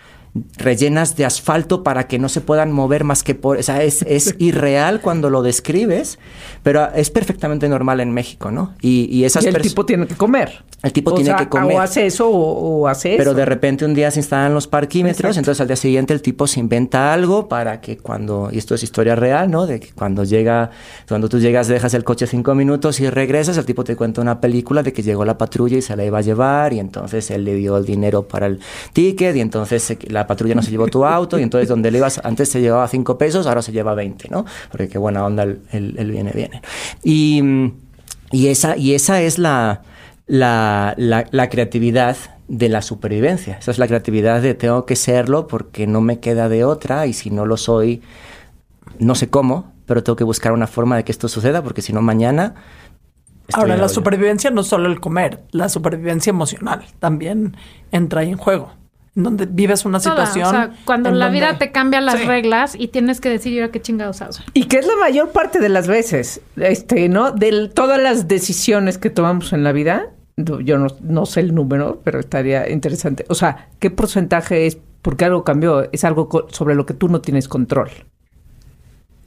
rellenas de asfalto para que no se puedan mover más que por... O sea, es, es irreal cuando lo describes, pero es perfectamente normal en México, ¿no? Y, y esas Y el tipo tiene que comer. El tipo O tiene sea, que comer. O hace eso o, o hace Pero eso. de repente un día se instalan los parquímetros, Exacto. entonces al día siguiente el tipo se inventa algo para que cuando, y esto es historia real, ¿no? De que cuando llega, cuando tú llegas, dejas el coche cinco minutos y regresas, el tipo te cuenta una película de que llegó la patrulla y se la iba a llevar, y entonces él le dio el dinero para el ticket, y entonces se- la patrulla no se llevó tu auto, y entonces donde le ibas, antes se llevaba cinco pesos, ahora se lleva 20, ¿no? Porque qué buena onda el, el- el viene, viene. Y, y esa, y esa es la la, la, la creatividad de la supervivencia. Esa es la creatividad de tengo que serlo porque no me queda de otra y si no lo soy, no sé cómo, pero tengo que buscar una forma de que esto suceda porque si no mañana... Ahora, la supervivencia no es solo el comer, la supervivencia emocional también entra en juego. Donde vives una Toda, situación. o sea, cuando en la donde- vida te cambia las Sí. reglas y tienes que decir yo qué chingados hago. Y que es la mayor parte de las veces, este, ¿no? De todas las decisiones que tomamos en la vida, yo no, no sé el número, pero estaría interesante. O sea, ¿qué porcentaje es porque algo cambió? Es algo co- sobre lo que tú no tienes control.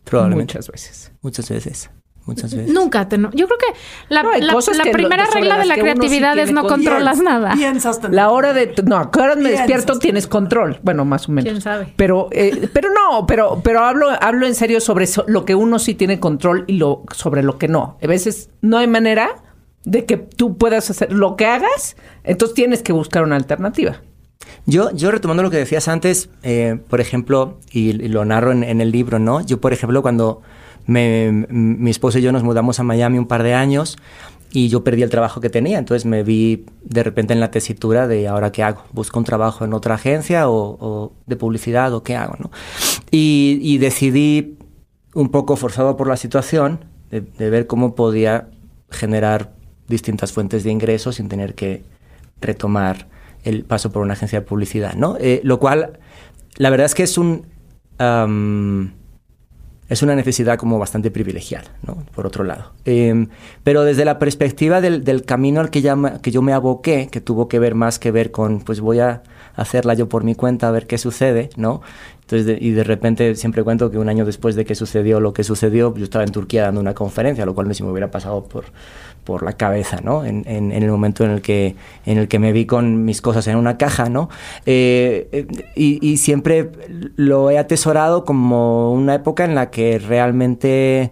Probablemente. Muchas veces. Muchas veces. Muchas veces. Nunca te... no- Yo creo que la, No, la- que primera regla de la sí creatividad es no control. controlas nada. Piensas La hora de... No, ¿a qué hora me despierto tienes control? Bueno, más o menos. ¿Quién sabe? Pero, eh, pero no, pero, pero hablo, hablo en serio sobre eso, lo que uno sí tiene control y lo sobre lo que no. A veces no hay manera de que tú puedas hacer lo que hagas, entonces tienes que buscar una alternativa. Yo, yo retomando lo que decías antes, eh, por ejemplo, y, y lo narro en, en el libro, ¿no? Yo, por ejemplo, cuando me- mi esposo y yo nos mudamos a Miami un par de años y yo perdí el trabajo que tenía, entonces me vi de repente en la tesitura de ahora qué hago, busco un trabajo en otra agencia o, o de publicidad o qué hago, ¿no? Y, y decidí, un poco forzado por la situación, de, de ver cómo podía generar distintas fuentes de ingresos sin tener que retomar el paso por una agencia de publicidad, ¿no? Eh, lo cual, la verdad es que es un... am, es una necesidad como bastante privilegiada, ¿no? Por otro lado. Eh, pero desde la perspectiva del, del camino al que, me- que yo me aboqué, que tuvo que ver más que ver con, pues voy a hacerla yo por mi cuenta, a ver qué sucede, ¿no? Entonces, y de repente siempre cuento que un año después de que sucedió lo que sucedió, yo estaba en Turquía dando una conferencia, lo cual no se me hubiera pasado por, por la cabeza, ¿no? En, el momento en el, que, en el que me vi con mis cosas en una caja, ¿no? Eh, eh, y, y siempre lo he atesorado como una época en la que realmente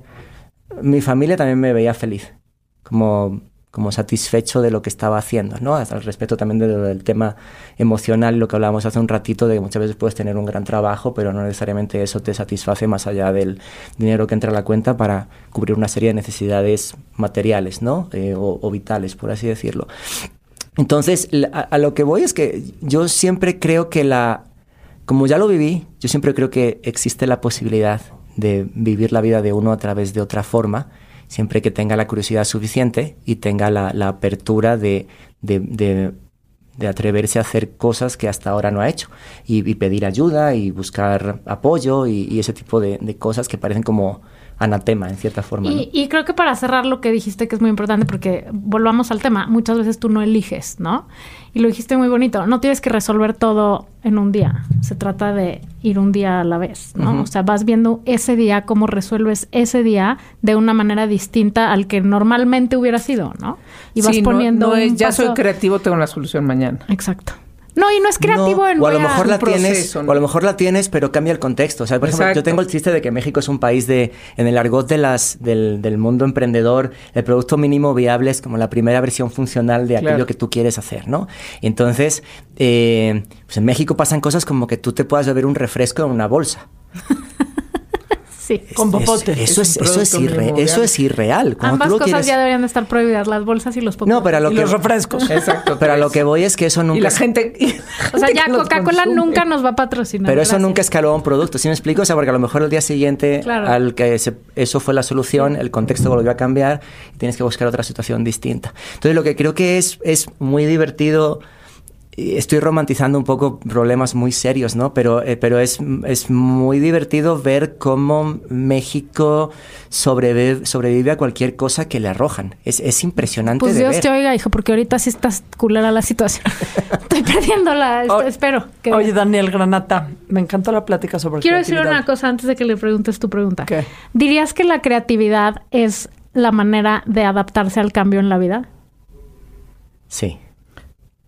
mi familia también me veía feliz, como, como satisfecho de lo que estaba haciendo, ¿no? Al respecto también del tema emocional, lo que hablábamos hace un ratito, de que muchas veces puedes tener un gran trabajo, pero no necesariamente eso te satisface más allá del dinero que entra a la cuenta para cubrir una serie de necesidades materiales, ¿no? Eh, o, vitales, por así decirlo. Entonces, a, a lo que voy es que yo siempre creo que la, como ya lo viví, yo siempre creo que existe la posibilidad de vivir la vida de uno a través de otra forma, siempre que tenga la curiosidad suficiente y tenga la, apertura de, de, atreverse a hacer cosas que hasta ahora no ha hecho. Y, pedir ayuda y buscar apoyo y, ese tipo de cosas que parecen como anatema en cierta forma. ¿no? Y, y creo que para cerrar lo que dijiste que es muy importante, porque volvamos al tema, muchas veces tú no eliges, ¿no? Y lo dijiste muy bonito, no tienes que resolver todo en un día, se trata de ir un día a la vez, ¿no? O sea, vas viendo ese día, cómo resuelves ese día de una manera distinta al que normalmente hubiera sido, ¿no? Y vas Sí, no- poniendo... no es, un ya paso- soy creativo, tengo la solución mañana. Exacto. No, y no es creativo No, en o a lo mejor la un proceso, tienes, ¿no? o a lo mejor la tienes, pero cambia el contexto. O sea, por ejemplo, yo Exacto. tengo el chiste de que México es un país de, en el argot de las, del, del mundo emprendedor, el producto mínimo viable es como la primera versión funcional de aquello Claro. que tú quieres hacer, ¿no? Y entonces, eh, pues en México pasan cosas como que tú te puedas beber un refresco en una bolsa. Sí. Con Es- popote. Eso Es eso es, irre- eso irreal. Cuando Ambas tú lo cosas quieres- ya deberían de estar prohibidas, las bolsas y los popos. No, pero a lo Y que los refrescos. Exacto. Pero a lo que voy es que eso nunca Y la gente... y la O sea, ya Coca-Cola nunca nos va a patrocinar. Pero eso gracias. nunca escaló a un producto, ¿sí me explico? O sea, porque a lo mejor el día siguiente Claro. al que se- eso fue la solución, el contexto volvió a cambiar y tienes que buscar otra situación distinta. Entonces, lo que creo que es, es muy divertido, estoy romantizando un poco problemas muy serios, ¿no? Pero, eh, pero es, es muy divertido ver cómo México sobrevive, sobrevive a cualquier cosa que le arrojan. Es, es impresionante Pues de Dios ver. te oiga, hijo, porque ahorita sí estás culera la situación. Estoy perdiendo la... O- espero. Que... Oye, Daniel Granata, me encantó la plática sobre Quiero decir una cosa antes de que le preguntes tu pregunta. ¿Qué? ¿Dirías que la creatividad es la manera de adaptarse al cambio en la vida? Sí.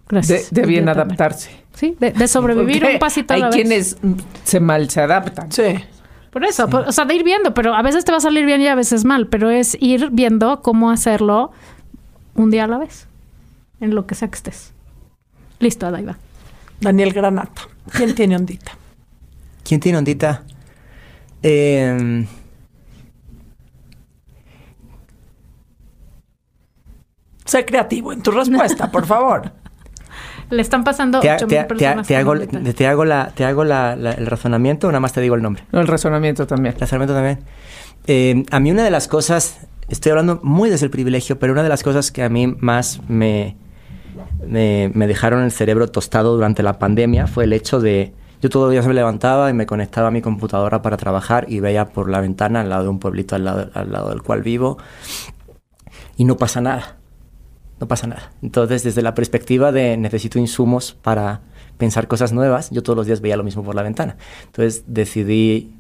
De, Gracias. de también. adaptarse. Sí, de, de sobrevivir Porque un pasito a Hay la vez. quienes se mal se adaptan. Sí. Por eso, por- o sea, de ir viendo, pero a veces te va a salir bien y a veces mal, pero es ir viendo cómo hacerlo un día a la vez, en lo que sea que estés. Listo, Adaida. Daniel Granata. ¿Quién tiene ondita? ¿Quién tiene ondita? Eh, Sé creativo en tu respuesta, por favor. Le están pasando Te, ha- 8,000 te personas te hago, te hago, la, te hago la- la- el razonamiento o nada más te digo el nombre. No, el razonamiento también. El razonamiento también. Eh, a mí una de las cosas, estoy hablando muy desde el privilegio, pero una de las cosas que a mí más me, me, me dejaron el cerebro tostado durante la pandemia fue el hecho de... Yo todos los días me levantaba y me conectaba a mi computadora para trabajar y veía por la ventana al lado de un pueblito al lado, al lado del cual vivo y no pasa nada. No pasa nada. Entonces, desde la perspectiva de necesito insumos para pensar cosas nuevas, yo todos los días veía lo mismo por la ventana. Entonces, decidí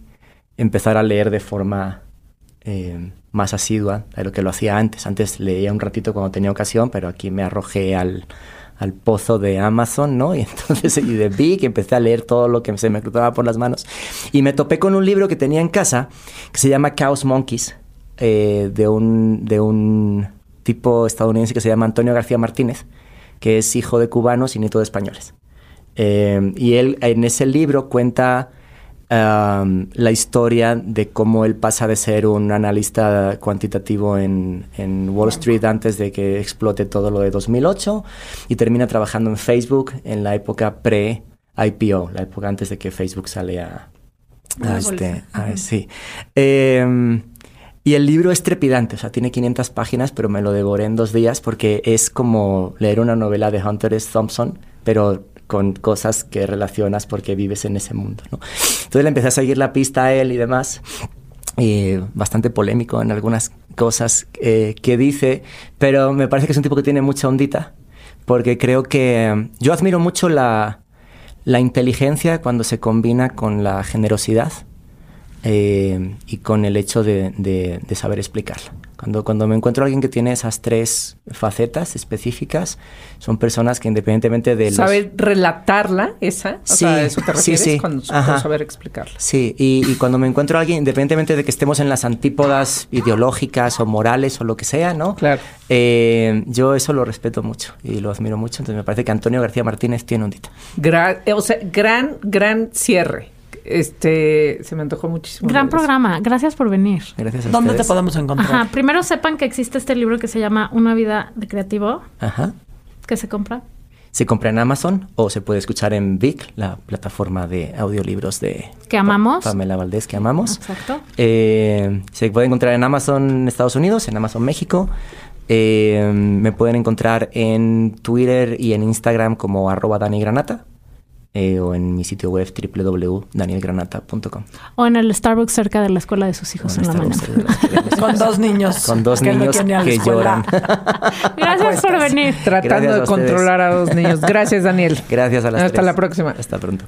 empezar a leer de forma eh, más asidua de lo que lo hacía antes. Antes leía un ratito cuando tenía ocasión, pero aquí me arrojé al, al pozo de Amazon, ¿no? Y entonces, y de Big, empecé a leer todo lo que se me cruzaba por las manos. Y me topé con un libro que tenía en casa que se llama Chaos Monkeys, eh, de, un, de un tipo estadounidense que se llama Antonio García Martínez, que es hijo de cubanos y nieto de españoles. Eh, y él en ese libro cuenta um, la historia de cómo él pasa de ser un analista cuantitativo en, en Wall Street antes de que explote todo lo de 2008 y termina trabajando en Facebook en la época pre-IPO, la época antes de que Facebook sale a, este, a- sí. Eh, y el libro es trepidante, o sea, tiene 500 páginas, pero me lo devoré en dos días porque es como leer una novela de Hunter S. Thompson, pero con cosas que relacionas porque vives en ese mundo, ¿no? Entonces le empecé a seguir la pista a él y demás. eh, bastante polémico en algunas cosas eh, que dice, pero me parece que es un tipo que tiene mucha ondita, porque creo que eh, yo admiro mucho la, la inteligencia cuando se combina con la generosidad eh, y con el hecho de, de- de saber explicarla. Cuando, cuando me encuentro a alguien que tiene esas tres facetas específicas, son personas que independientemente de los... Saber relatarla, esa. O Sí, sea, ¿a eso te sí, refieres sí. con, con Ajá. saber explicarla. Sí, y, y cuando me encuentro a alguien, independientemente de que estemos en las antípodas ideológicas o morales o lo que sea, ¿no? Claro. Eh, yo eso lo respeto mucho y lo admiro mucho. Entonces me parece que Antonio García Martínez tiene un dita. Gran, eh, o sea, gran, gran cierre. Este, se me antojó muchísimo. Gran programa. Gracias por venir. Gracias a ¿Dónde te podemos encontrar? Ajá. Primero sepan que existe este libro que se llama Una vida de creativo, Ajá. que se compra. Se compra en Amazon o se puede escuchar en Vic, la plataforma de audiolibros de Que amamos. Pa- Pamela Valdés, que amamos. Exacto. Eh, se puede encontrar en Amazon Estados Unidos, en Amazon México. Eh, me pueden encontrar en Twitter y en Instagram como arroba Dani Granata. Eh, o en mi sitio web www.danielgranata.com. O en el Starbucks cerca de la escuela de sus hijos en la mañana. Con dos niños. Con dos que niños que lloran. Gracias por venir. Tratando Gracias de controlar a dos niños. Gracias, Daniel. Gracias a las Hasta tres. la próxima. Hasta pronto.